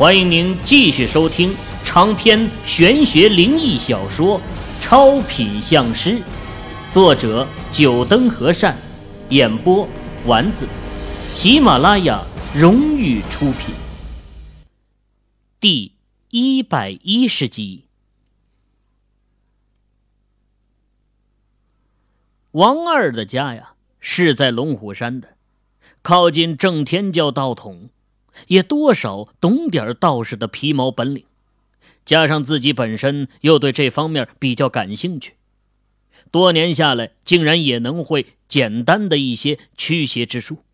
欢迎您继续收听长篇玄学灵异小说《超品相师》，作者：九灯和善，演播：丸子，喜马拉雅荣誉出品。第一百一十集，王二的家呀是在龙虎山的，靠近正天教道统。也多少懂点道士的皮毛本领，加上自己本身又对这方面比较感兴趣，多年下来竟然也能会简单的一些驱邪之术，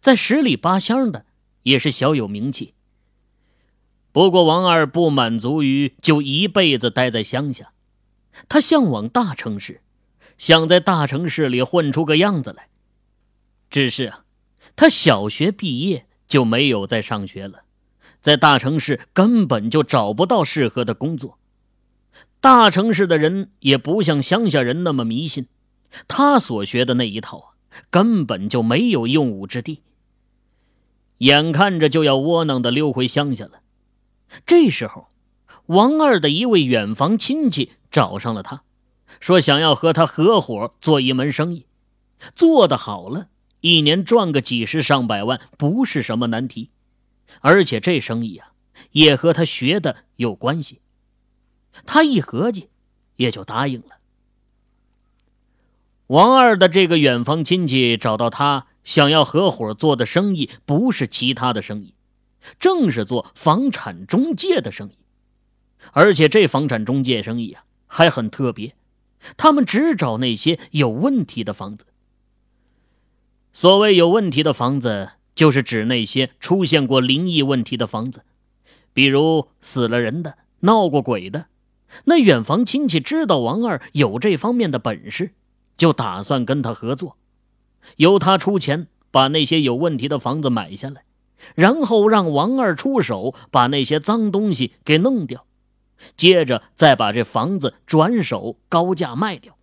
在十里八乡的也是小有名气。不过王二不满足于就一辈子待在乡下，他向往大城市，想在大城市里混出个样子来。只是啊，他小学毕业。就没有再上学了，在大城市根本就找不到适合的工作。大城市的人也不像乡下人那么迷信，他所学的那一套啊，根本就没有用武之地。眼看着就要窝囊的溜回乡下了，这时候，王二的一位远房亲戚找上了他，说想要和他合伙做一门生意，做得好了。一年赚个几十上百万不是什么难题，而且这生意啊也和他学的有关系。他一合计，也就答应了。王二的这个远房亲戚找到他，想要合伙做的生意不是其他的生意，正是做房产中介的生意。而且这房产中介生意啊还很特别，他们只找那些有问题的房子。所谓有问题的房子，就是指那些出现过灵异问题的房子，比如死了人的、闹过鬼的。那远房亲戚知道王二有这方面的本事，就打算跟他合作，由他出钱把那些有问题的房子买下来，然后让王二出手把那些脏东西给弄掉，接着再把这房子转手高价卖掉，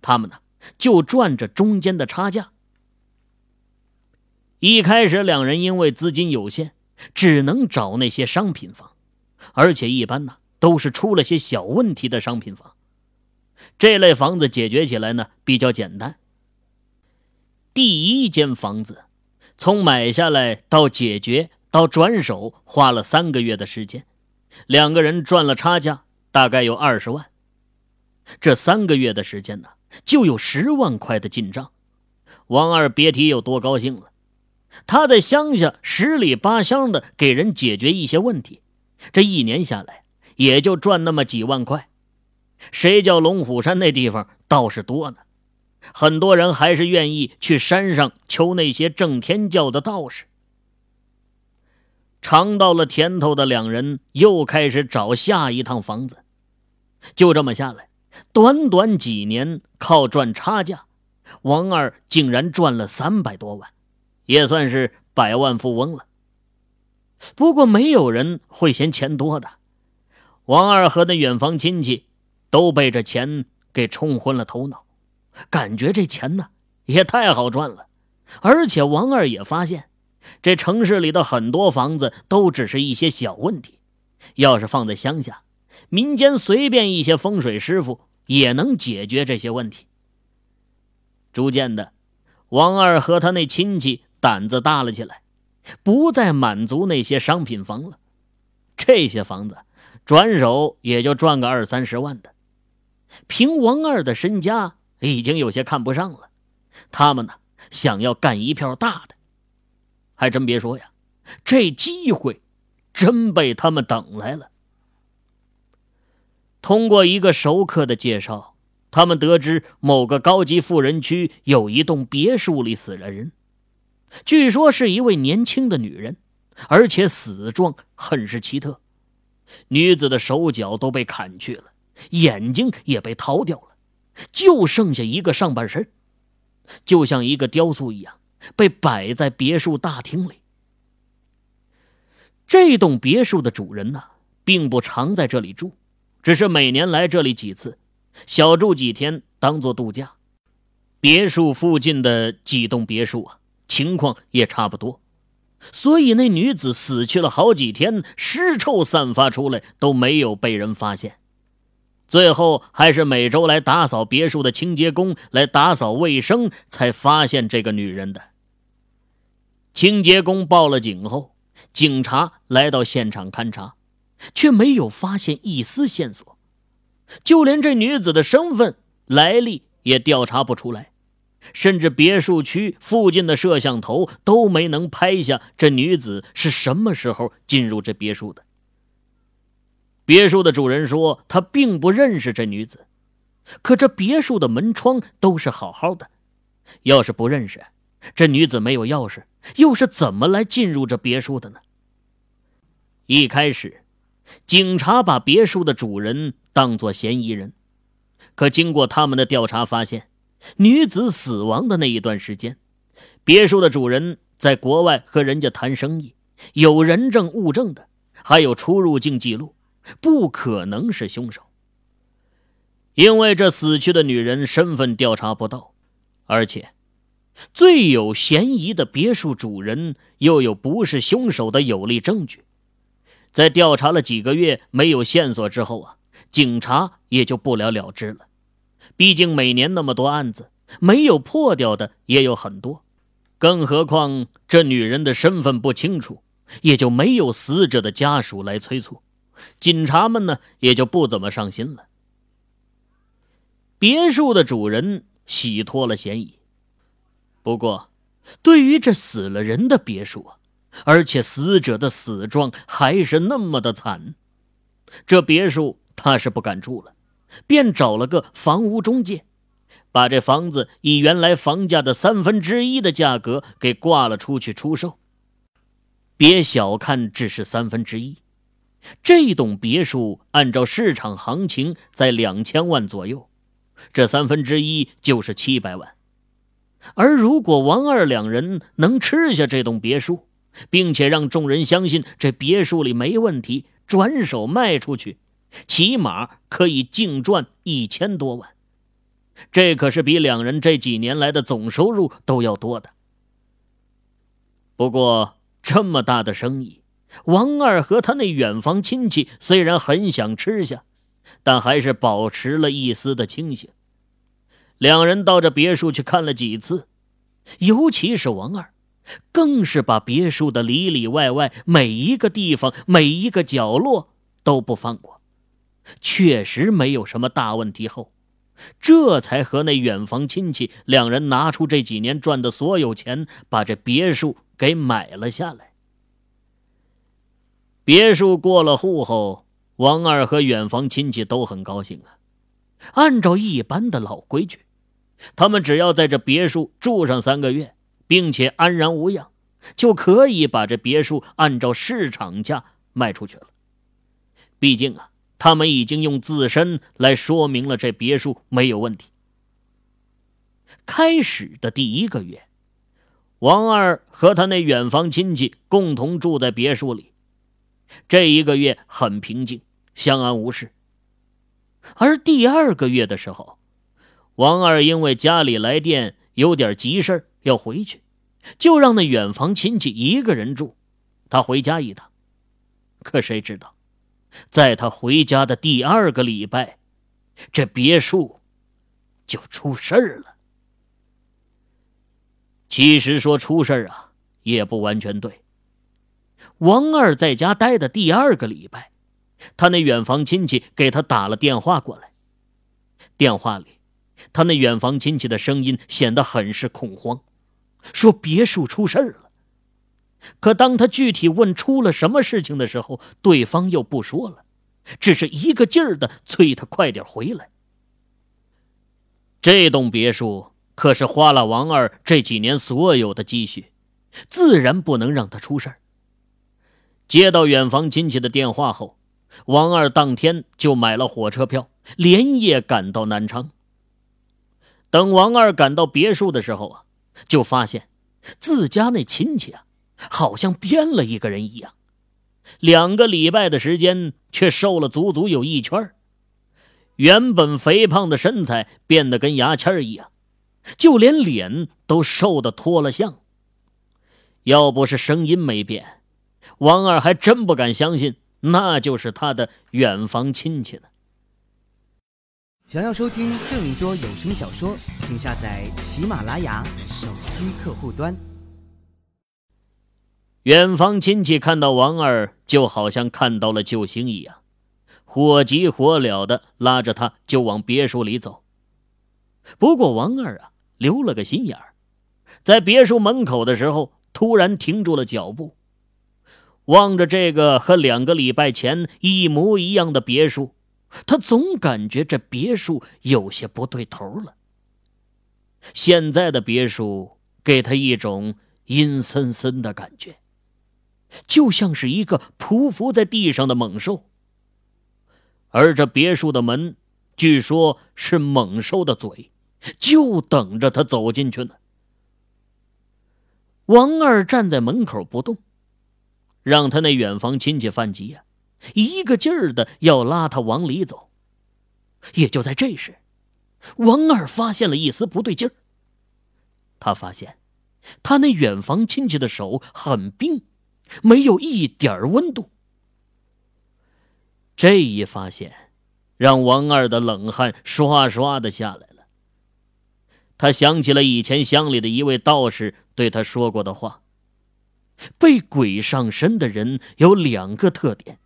他们呢就赚着中间的差价。一开始，两人因为资金有限，只能找那些商品房，而且一般呢都是出了些小问题的商品房。这类房子解决起来呢比较简单。第一间房子，从买下来到解决到转手花了三个月的时间，两个人赚了差价，大概有二十万。这三个月的时间呢，就有十万块的进账。王二别提有多高兴了。他在乡下十里八乡的给人解决一些问题，这一年下来也就赚那么几万块。谁叫龙虎山那地方道士多呢？很多人还是愿意去山上求那些正天教的道士。尝到了甜头的两人又开始找下一趟房子。就这么下来，短短几年，靠赚差价，王二竟然赚了三百多万。也算是百万富翁了。不过没有人会嫌钱多的，王二和那远房亲戚都被这钱给冲昏了头脑，感觉这钱呢也太好赚了。而且王二也发现，这城市里的很多房子都只是一些小问题，要是放在乡下，民间随便一些风水师傅也能解决这些问题。逐渐的，王二和他那亲戚。胆子大了起来，不再满足那些商品房了。这些房子转手也就赚个二三十万的。凭王二的身家，已经有些看不上了。他们呢，想要干一票大的。还真别说呀，这机会真被他们等来了。通过一个熟客的介绍，他们得知某个高级富人区有一栋别墅里死了人。据说是一位年轻的女人，而且死状很是奇特。女子的手脚都被砍去了，眼睛也被掏掉了，就剩下一个上半身，就像一个雕塑一样，被摆在别墅大厅里。这栋别墅的主人呢，并不常在这里住，只是每年来这里几次，小住几天，当做度假。别墅附近的几栋别墅啊。情况也差不多，所以那女子死去了好几天，尸臭散发出来都没有被人发现。最后还是每周来打扫别墅的清洁工来打扫卫生，才发现这个女人的。清洁工报了警后，警察来到现场勘查，却没有发现一丝线索，就连这女子的身份来历也调查不出来。甚至别墅区附近的摄像头都没能拍下这女子是什么时候进入这别墅的。别墅的主人说他并不认识这女子，可这别墅的门窗都是好好的，要是不认识，这女子没有钥匙，又是怎么来进入这别墅的呢？一开始，警察把别墅的主人当作嫌疑人，可经过他们的调查发现。女子死亡的那一段时间，别墅的主人在国外和人家谈生意，有人证物证的，还有出入境记录，不可能是凶手。因为这死去的女人身份调查不到，而且最有嫌疑的别墅主人又有不是凶手的有力证据，在调查了几个月没有线索之后啊，警察也就不了了之了。毕竟每年那么多案子，没有破掉的也有很多，更何况这女人的身份不清楚，也就没有死者的家属来催促，警察们呢也就不怎么上心了。别墅的主人洗脱了嫌疑，不过，对于这死了人的别墅啊，而且死者的死状还是那么的惨，这别墅他是不敢住了。便找了个房屋中介，把这房子以原来房价的三分之一的价格给挂了出去出售。别小看只是三分之一，这栋别墅按照市场行情在两千万左右，这三分之一就是七百万。而如果王二两人能吃下这栋别墅，并且让众人相信这别墅里没问题，转手卖出去。起码可以净赚一千多万，这可是比两人这几年来的总收入都要多的。不过这么大的生意，王二和他那远房亲戚虽然很想吃下，但还是保持了一丝的清醒。两人到这别墅去看了几次，尤其是王二，更是把别墅的里里外外每一个地方、每一个角落都不放过。确实没有什么大问题后，这才和那远房亲戚两人拿出这几年赚的所有钱，把这别墅给买了下来。别墅过了户后，王二和远房亲戚都很高兴啊。按照一般的老规矩，他们只要在这别墅住上三个月，并且安然无恙，就可以把这别墅按照市场价卖出去了。毕竟啊。他们已经用自身来说明了这别墅没有问题。开始的第一个月，王二和他那远房亲戚共同住在别墅里，这一个月很平静，相安无事。而第二个月的时候，王二因为家里来电，有点急事要回去，就让那远房亲戚一个人住，他回家一趟。可谁知道？在他回家的第二个礼拜，这别墅就出事儿了。其实说出事儿啊，也不完全对。王二在家待的第二个礼拜，他那远房亲戚给他打了电话过来。电话里，他那远房亲戚的声音显得很是恐慌，说别墅出事儿了。可当他具体问出了什么事情的时候，对方又不说了，只是一个劲儿的催他快点回来。这栋别墅可是花了王二这几年所有的积蓄，自然不能让他出事儿。接到远房亲戚的电话后，王二当天就买了火车票，连夜赶到南昌。等王二赶到别墅的时候啊，就发现自家那亲戚啊。好像变了一个人一样，两个礼拜的时间却瘦了足足有一圈原本肥胖的身材变得跟牙签一样，就连脸都瘦得脱了相。要不是声音没变，王二还真不敢相信那就是他的远房亲戚呢。想要收听更多有声小说，请下载喜马拉雅手机客户端。远方亲戚看到王二，就好像看到了救星一样，火急火燎的拉着他就往别墅里走。不过王二啊，留了个心眼儿，在别墅门口的时候，突然停住了脚步，望着这个和两个礼拜前一模一样的别墅，他总感觉这别墅有些不对头了。现在的别墅给他一种阴森森的感觉，就像是一个匍匐在地上的猛兽，而这别墅的门，据说是猛兽的嘴。就等着他走进去呢。王二站在门口不动，让他那远房亲戚犯急呀，一个劲儿的要拉他往里走。也就在这时，王二发现了一丝不对劲儿。他发现，他那远房亲戚的手很冰，没有一点温度。这一发现，让王二的冷汗刷刷的下来了。他想起了以前乡里的一位道士对他说过的话：“被鬼上身的人有两个特点，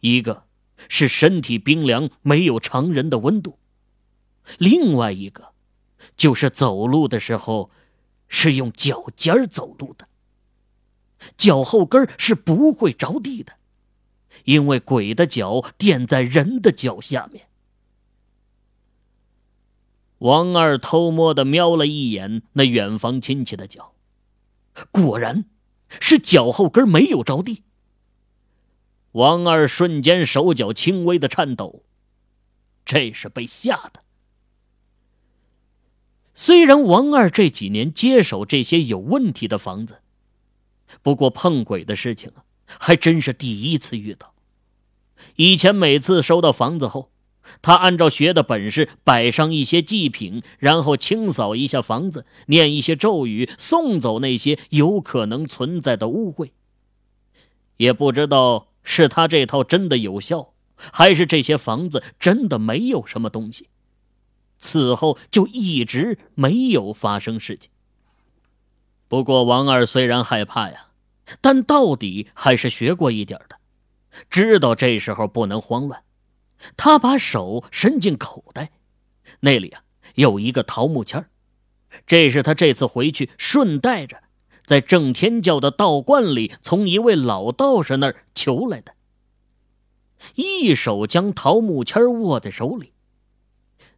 一个是身体冰凉，没有常人的温度；另外一个，就是走路的时候是用脚尖走路的，脚后跟是不会着地的，因为鬼的脚垫在人的脚下面。”王二偷摸的瞄了一眼那远房亲戚的脚，果然，是脚后跟没有着地。王二瞬间手脚轻微的颤抖，这是被吓的。虽然王二这几年接手这些有问题的房子，不过碰鬼的事情啊，还真是第一次遇到。以前每次收到房子后。他按照学的本事摆上一些祭品，然后清扫一下房子，念一些咒语，送走那些有可能存在的污秽。也不知道是他这套真的有效，还是这些房子真的没有什么东西。此后就一直没有发生事情。不过王二虽然害怕呀，但到底还是学过一点的，知道这时候不能慌乱。他把手伸进口袋，那里啊有一个桃木签这是他这次回去顺带着在正天教的道观里从一位老道士那儿求来的。一手将桃木签握在手里，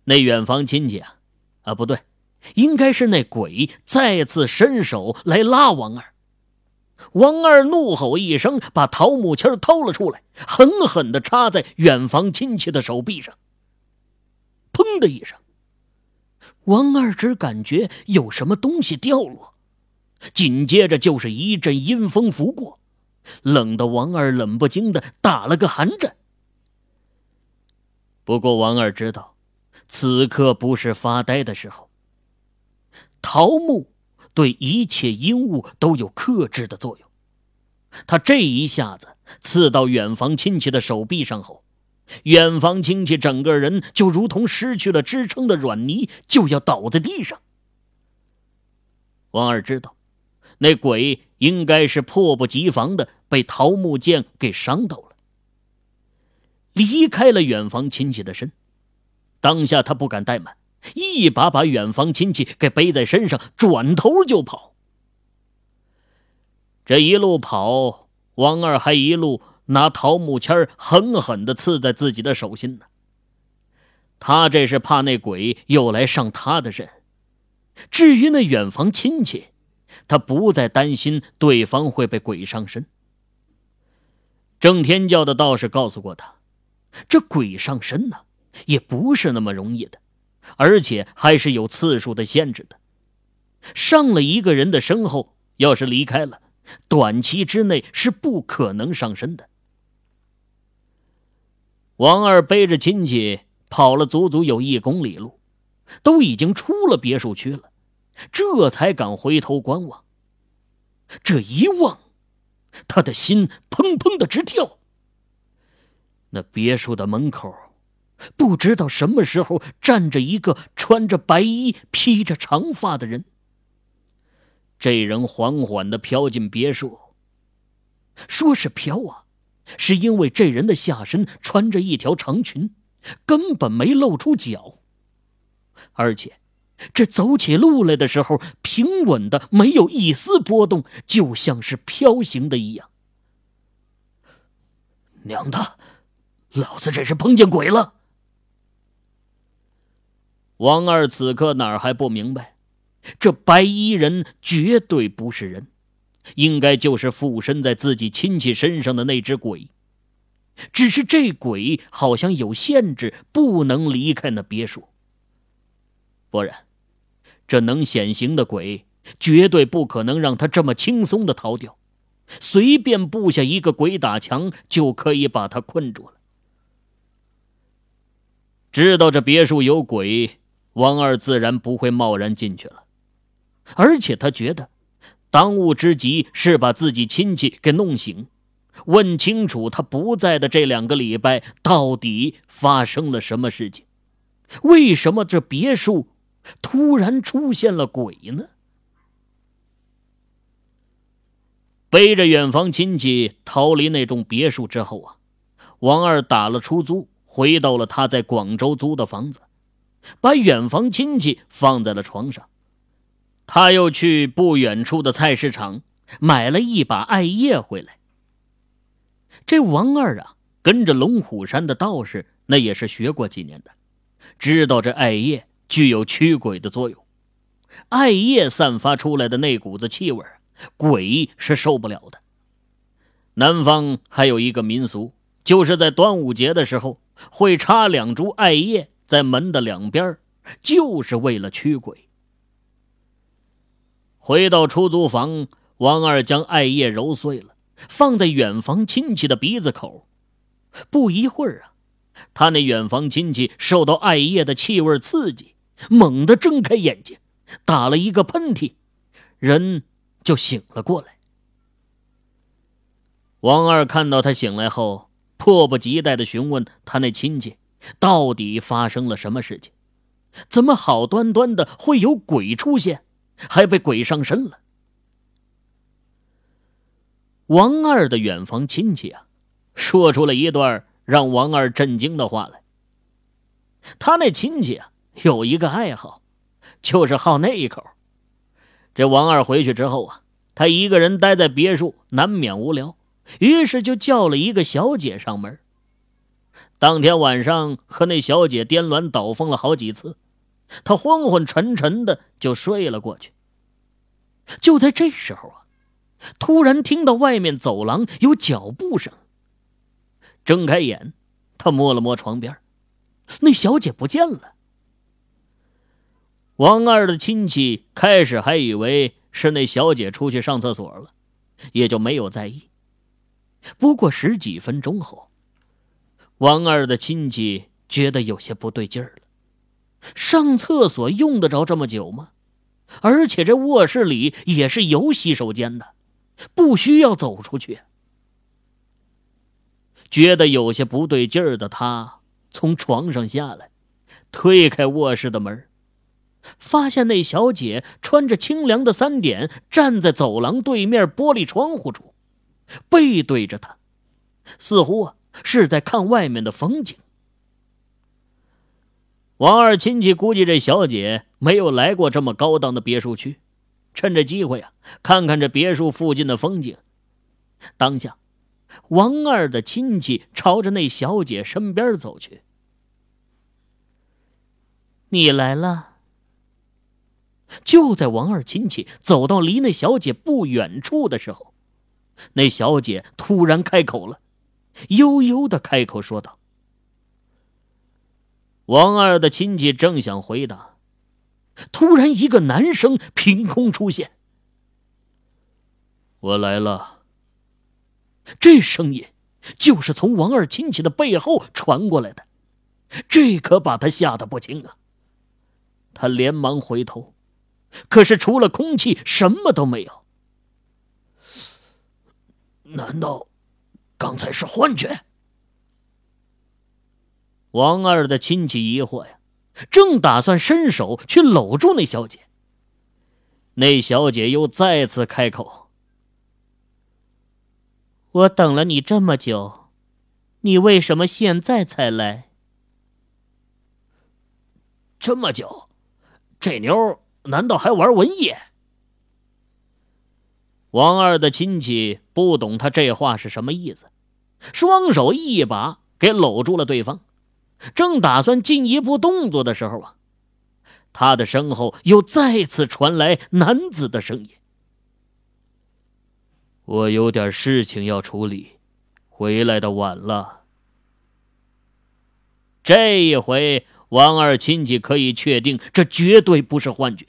那远房亲戚啊，啊不对，应该是那鬼再次伸手来拉王二。王二怒吼一声，把桃木签掏了出来，狠狠地插在远房亲戚的手臂上。砰的一声，王二只感觉有什么东西掉落，紧接着就是一阵阴风拂过，冷得王二冷不丁的打了个寒战。不过王二知道，此刻不是发呆的时候。桃木。对一切阴物都有克制的作用。他这一下子刺到远房亲戚的手臂上后，远房亲戚整个人就如同失去了支撑的软泥，就要倒在地上。王二知道，那鬼应该是迫不及防的被桃木剑给伤到了，离开了远房亲戚的身。当下他不敢怠慢。一把把远房亲戚给背在身上，转头就跑。这一路跑，王二还一路拿桃木签狠狠的刺在自己的手心呢。他这是怕那鬼又来上他的身。至于那远房亲戚，他不再担心对方会被鬼上身。正天教的道士告诉过他，这鬼上身呢，也不是那么容易的。而且还是有次数的限制的。上了一个人的身后，要是离开了，短期之内是不可能上身的。王二背着亲戚跑了足足有一公里路，都已经出了别墅区了，这才敢回头观望。这一望，他的心砰砰的直跳。那别墅的门口，不知道什么时候站着一个穿着白衣、披着长发的人。这人缓缓的飘进别墅。说是飘啊，是因为这人的下身穿着一条长裙，根本没露出脚。而且，这走起路来的时候平稳的，没有一丝波动，就像是飘行的一样。娘的！老子这是碰见鬼了！王二此刻哪儿还不明白，这白衣人绝对不是人，应该就是附身在自己亲戚身上的那只鬼。只是这鬼好像有限制，不能离开那别墅。不然，这能显形的鬼绝对不可能让他这么轻松的逃掉，随便布下一个鬼打墙就可以把他困住了。知道这别墅有鬼，王二自然不会贸然进去了。而且他觉得，当务之急是把自己亲戚给弄醒，问清楚他不在的这两个礼拜到底发生了什么事情，为什么这别墅突然出现了鬼呢？背着远房亲戚逃离那栋别墅之后啊，王二打了出租。回到了他在广州租的房子，把远房亲戚放在了床上。他又去不远处的菜市场买了一把艾叶回来。这王二啊，跟着龙虎山的道士，那也是学过几年的，知道这艾叶具有驱鬼的作用。艾叶散发出来的那股子气味，鬼是受不了的。南方还有一个民俗，就是在端午节的时候。会插两株艾叶在门的两边，就是为了驱鬼。回到出租房，王二将艾叶揉碎了，放在远房亲戚的鼻子口。不一会儿啊，他那远房亲戚受到艾叶的气味刺激，猛地睁开眼睛，打了一个喷嚏，人就醒了过来。王二看到他醒来后。迫不及待的询问他那亲戚，到底发生了什么事情？怎么好端端的会有鬼出现，还被鬼上身了？王二的远房亲戚啊，说出了一段让王二震惊的话来。他那亲戚啊，有一个爱好，就是好那一口。这王二回去之后啊，他一个人待在别墅，难免无聊。于是就叫了一个小姐上门。当天晚上和那小姐颠鸾倒凤了好几次，他昏昏沉沉的就睡了过去。就在这时候啊，突然听到外面走廊有脚步声。睁开眼，他摸了摸床边，那小姐不见了。王二的亲戚开始还以为是那小姐出去上厕所了，也就没有在意。不过十几分钟后，王二的亲戚觉得有些不对劲儿了。上厕所用得着这么久吗？而且这卧室里也是有洗手间的，不需要走出去。觉得有些不对劲儿的他，从床上下来，推开卧室的门，发现那小姐穿着清凉的三点，站在走廊对面玻璃窗户处。背对着他，似乎啊是在看外面的风景。王二亲戚估计这小姐没有来过这么高档的别墅区，趁着机会啊看看这别墅附近的风景。当下，王二的亲戚朝着那小姐身边走去。你来了。就在王二亲戚走到离那小姐不远处的时候。那小姐突然开口了，悠悠的开口说道：“王二的亲戚正想回答，突然一个男声凭空出现：‘我来了。’这声音就是从王二亲戚的背后传过来的，这可把他吓得不轻啊！他连忙回头，可是除了空气，什么都没有。”难道刚才是幻觉？王二的亲戚疑惑呀，正打算伸手去搂住那小姐，那小姐又再次开口：“我等了你这么久，你为什么现在才来？这么久，这妞难道还玩文艺？”王二的亲戚不懂他这话是什么意思，双手一把给搂住了对方。正打算进一步动作的时候啊，他的身后又再次传来男子的声音：“我有点事情要处理，回来的晚了。”这一回，王二亲戚可以确定，这绝对不是幻觉，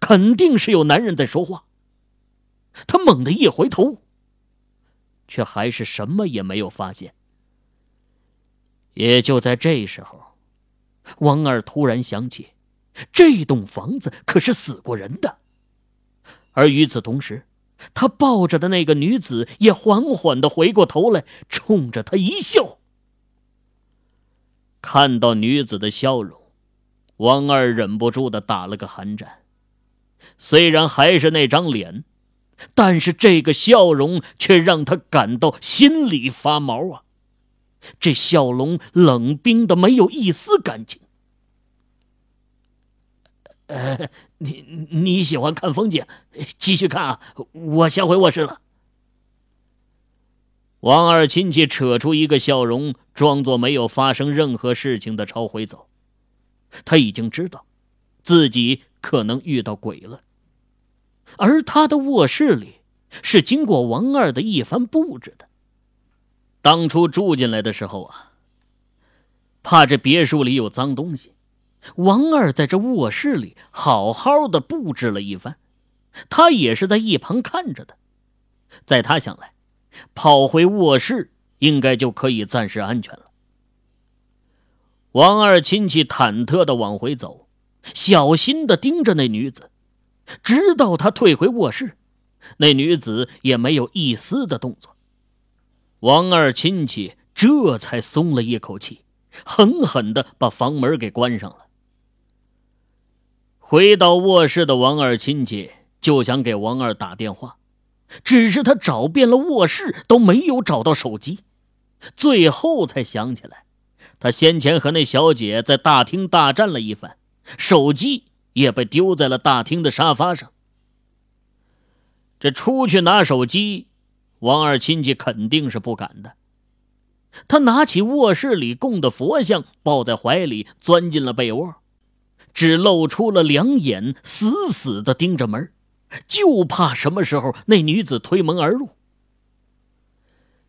肯定是有男人在说话。他猛地一回头，却还是什么也没有发现。也就在这时候，王二突然想起，这栋房子可是死过人的。而与此同时，他抱着的那个女子也缓缓的回过头来，冲着他一笑。看到女子的笑容，王二忍不住的打了个寒颤。虽然还是那张脸，但是这个笑容却让他感到心里发毛啊！这笑容冷冰的，没有一丝感情。呃，你你喜欢看风景，继续看啊！我先回卧室了。王二亲戚扯出一个笑容，装作没有发生任何事情的朝回走。他已经知道，自己可能遇到鬼了。而他的卧室里，是经过王二的一番布置的。当初住进来的时候啊，怕这别墅里有脏东西，王二在这卧室里好好的布置了一番，他也是在一旁看着的。在他想来，跑回卧室应该就可以暂时安全了。王二亲戚忐忑的往回走，小心的盯着那女子，直到他退回卧室，那女子也没有一丝的动作。王二亲戚这才松了一口气，狠狠的把房门给关上了。回到卧室的王二亲戚就想给王二打电话，只是他找遍了卧室都没有找到手机，最后才想起来，他先前和那小姐在大厅大战了一番，手机也被丢在了大厅的沙发上。这出去拿手机。王二亲戚肯定是不敢的。他拿起卧室里供的佛像，抱在怀里，钻进了被窝，只露出了两眼，死死的盯着门，就怕什么时候那女子推门而入。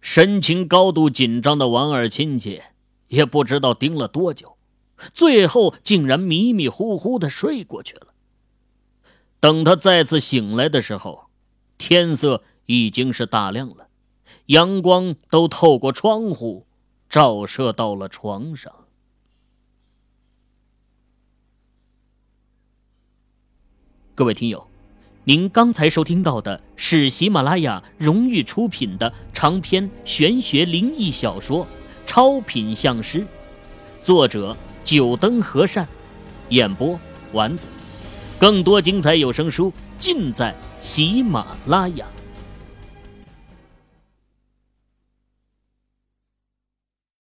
神情高度紧张的王二亲戚也不知道盯了多久，最后竟然迷迷糊糊的睡过去了。等他再次醒来的时候，天色。已经是大亮了，阳光都透过窗户照射到了床上。各位听友，您刚才收听到的是喜马拉雅荣誉出品的长篇玄学灵异小说《超品相师》，作者九灯和善，演播丸子。更多精彩有声书尽在喜马拉雅。